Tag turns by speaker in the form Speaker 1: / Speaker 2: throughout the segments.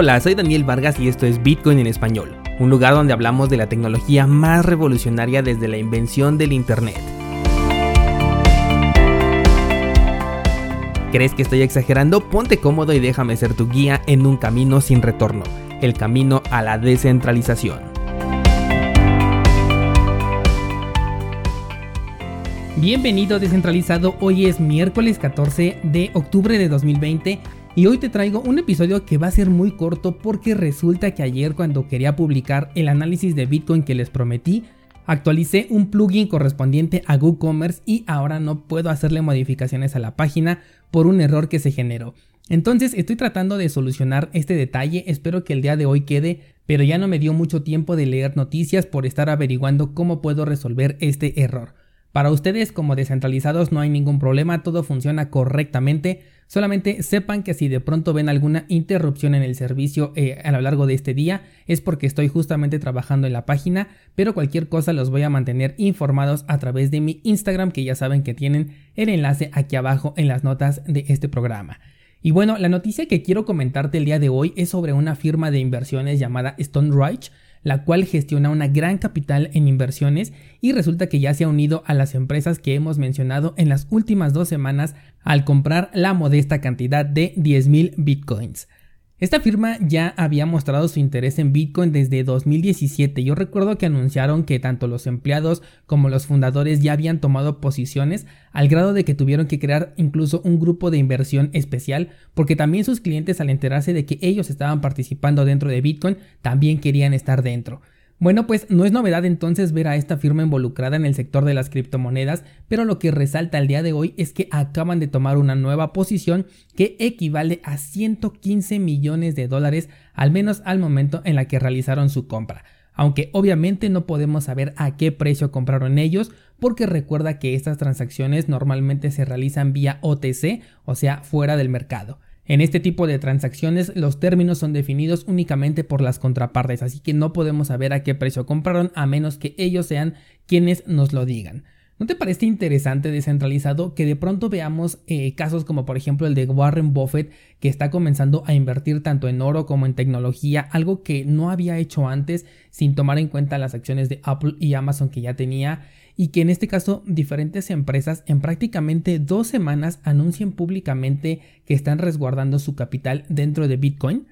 Speaker 1: Hola, soy Daniel Vargas y esto es Bitcoin en español, un lugar donde hablamos de la tecnología más revolucionaria desde la invención del Internet. ¿Crees que estoy exagerando? Ponte cómodo y déjame ser tu guía en un camino sin retorno, el camino a la descentralización. Bienvenido descentralizado, hoy es miércoles 14 de octubre de 2020 y hoy te traigo un episodio que va a ser muy corto porque resulta que ayer cuando quería publicar el análisis de Bitcoin que les prometí, actualicé un plugin correspondiente a WooCommerce y ahora no puedo hacerle modificaciones a la página por un error que se generó. Entonces estoy tratando de solucionar este detalle, espero que el día de hoy quede, pero ya no me dio mucho tiempo de leer noticias por estar averiguando cómo puedo resolver este error. Para ustedes como descentralizados no hay ningún problema, todo funciona correctamente. Solamente sepan que si de pronto ven alguna interrupción en el servicio eh, a lo largo de este día es porque estoy justamente trabajando en la página, pero cualquier cosa los voy a mantener informados a través de mi Instagram que ya saben que tienen el enlace aquí abajo en las notas de este programa. Y bueno, la noticia que quiero comentarte el día de hoy es sobre una firma de inversiones llamada Stone la cual gestiona una gran capital en inversiones y resulta que ya se ha unido a las empresas que hemos mencionado en las últimas dos semanas al comprar la modesta cantidad de 10.000 bitcoins. Esta firma ya había mostrado su interés en Bitcoin desde 2017. Yo recuerdo que anunciaron que tanto los empleados como los fundadores ya habían tomado posiciones al grado de que tuvieron que crear incluso un grupo de inversión especial porque también sus clientes al enterarse de que ellos estaban participando dentro de Bitcoin también querían estar dentro. Bueno, pues no es novedad entonces ver a esta firma involucrada en el sector de las criptomonedas, pero lo que resalta el día de hoy es que acaban de tomar una nueva posición que equivale a 115 millones de dólares, al menos al momento en la que realizaron su compra. Aunque obviamente no podemos saber a qué precio compraron ellos, porque recuerda que estas transacciones normalmente se realizan vía OTC, o sea, fuera del mercado. En este tipo de transacciones los términos son definidos únicamente por las contrapartes, así que no podemos saber a qué precio compraron a menos que ellos sean quienes nos lo digan. ¿No te parece interesante descentralizado que de pronto veamos eh, casos como por ejemplo el de Warren Buffett que está comenzando a invertir tanto en oro como en tecnología, algo que no había hecho antes sin tomar en cuenta las acciones de Apple y Amazon que ya tenía y que en este caso diferentes empresas en prácticamente dos semanas anuncien públicamente que están resguardando su capital dentro de Bitcoin?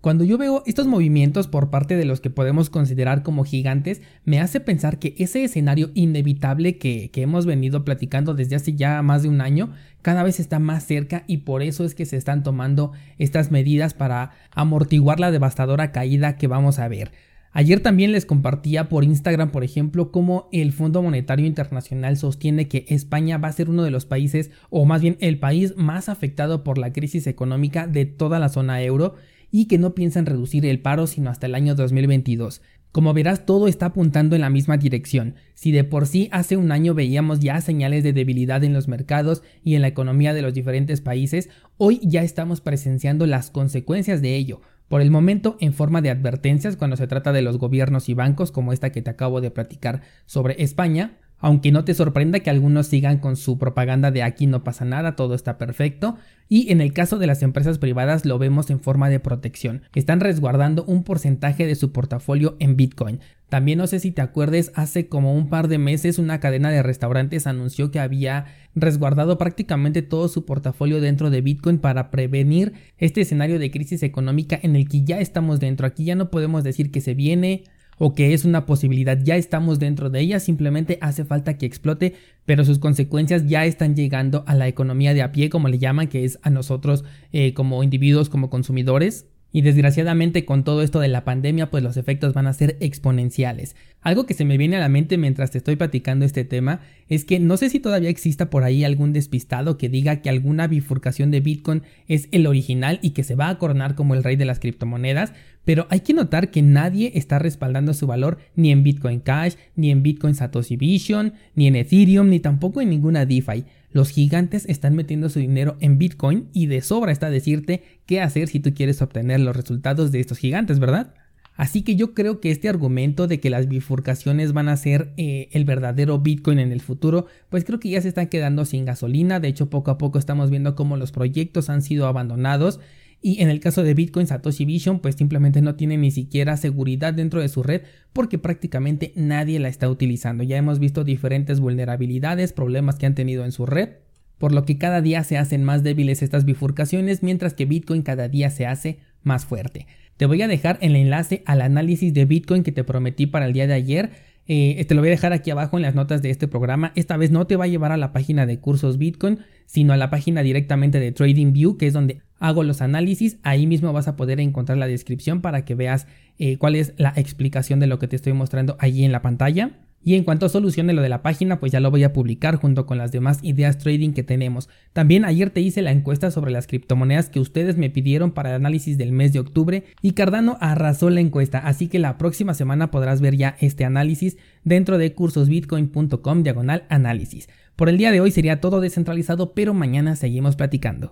Speaker 1: Cuando yo veo estos movimientos por parte de los que podemos considerar como gigantes, me hace pensar que ese escenario inevitable que, que, hemos venido platicando desde hace ya más de un año, cada vez está más cerca y por eso es que se están tomando estas medidas para amortiguar la devastadora caída que vamos a ver. Ayer también les compartía por Instagram, por ejemplo, cómo el Fondo Monetario Internacional sostiene que España va a ser uno de los países, o más bien el país más afectado por la crisis económica de toda la zona euro y que no piensan reducir el paro sino hasta el año 2022. Como verás, todo está apuntando en la misma dirección. Si de por sí hace un año veíamos ya señales de debilidad en los mercados y en la economía de los diferentes países, hoy ya estamos presenciando las consecuencias de ello por el momento en forma de advertencias cuando se trata de los gobiernos y bancos como esta que te acabo de platicar sobre España, aunque no te sorprenda que algunos sigan con su propaganda de aquí no pasa nada, todo está perfecto, y en el caso de las empresas privadas lo vemos en forma de protección, están resguardando un porcentaje de su portafolio en Bitcoin. También no sé si te acuerdes, hace como un par de meses una cadena de restaurantes anunció que había resguardado prácticamente todo su portafolio dentro de Bitcoin para prevenir este escenario de crisis económica en el que ya estamos dentro. Aquí ya no podemos decir que se viene o que es una posibilidad, ya estamos dentro de ella, simplemente hace falta que explote, pero sus consecuencias ya están llegando a la economía de a pie, como le llaman, que es a nosotros eh, como individuos, como consumidores. Y desgraciadamente con todo esto de la pandemia pues los efectos van a ser exponenciales. Algo que se me viene a la mente mientras te estoy platicando este tema es que no sé si todavía exista por ahí algún despistado que diga que alguna bifurcación de Bitcoin es el original y que se va a coronar como el rey de las criptomonedas, pero hay que notar que nadie está respaldando su valor ni en Bitcoin Cash, ni en Bitcoin Satoshi Vision, ni en Ethereum, ni tampoco en ninguna DeFi. Los gigantes están metiendo su dinero en Bitcoin y de sobra está decirte qué hacer si tú quieres obtener los resultados de estos gigantes, ¿verdad? Así que yo creo que este argumento de que las bifurcaciones van a ser eh, el verdadero Bitcoin en el futuro, pues creo que ya se están quedando sin gasolina. De hecho, poco a poco estamos viendo cómo los proyectos han sido abandonados Y en el caso de Bitcoin, Satoshi Vision pues simplemente no tiene ni siquiera seguridad dentro de su red porque prácticamente nadie la está utilizando. Ya hemos visto diferentes vulnerabilidades, problemas que han tenido en su red, por lo que cada día se hacen más débiles estas bifurcaciones mientras que Bitcoin cada día se hace más fuerte. Te voy a dejar el enlace al análisis de Bitcoin que te prometí para el día de ayer eh, te lo voy a dejar aquí abajo en las notas de este programa. Esta vez no te va a llevar a la página de cursos Bitcoin, sino a la página directamente de TradingView, que es donde hago los análisis. Ahí mismo vas a poder encontrar la descripción para que veas eh, cuál es la explicación de lo que te estoy mostrando allí en la pantalla. Y en cuanto a soluciones lo de la página, pues ya lo voy a publicar junto con las demás ideas trading que tenemos. También ayer te hice la encuesta sobre las criptomonedas que ustedes me pidieron para el análisis del mes de octubre y Cardano arrasó la encuesta, así que la próxima semana podrás ver ya este análisis dentro de cursosbitcoin.com diagonal análisis. Por el día de hoy sería todo descentralizado, pero mañana seguimos platicando.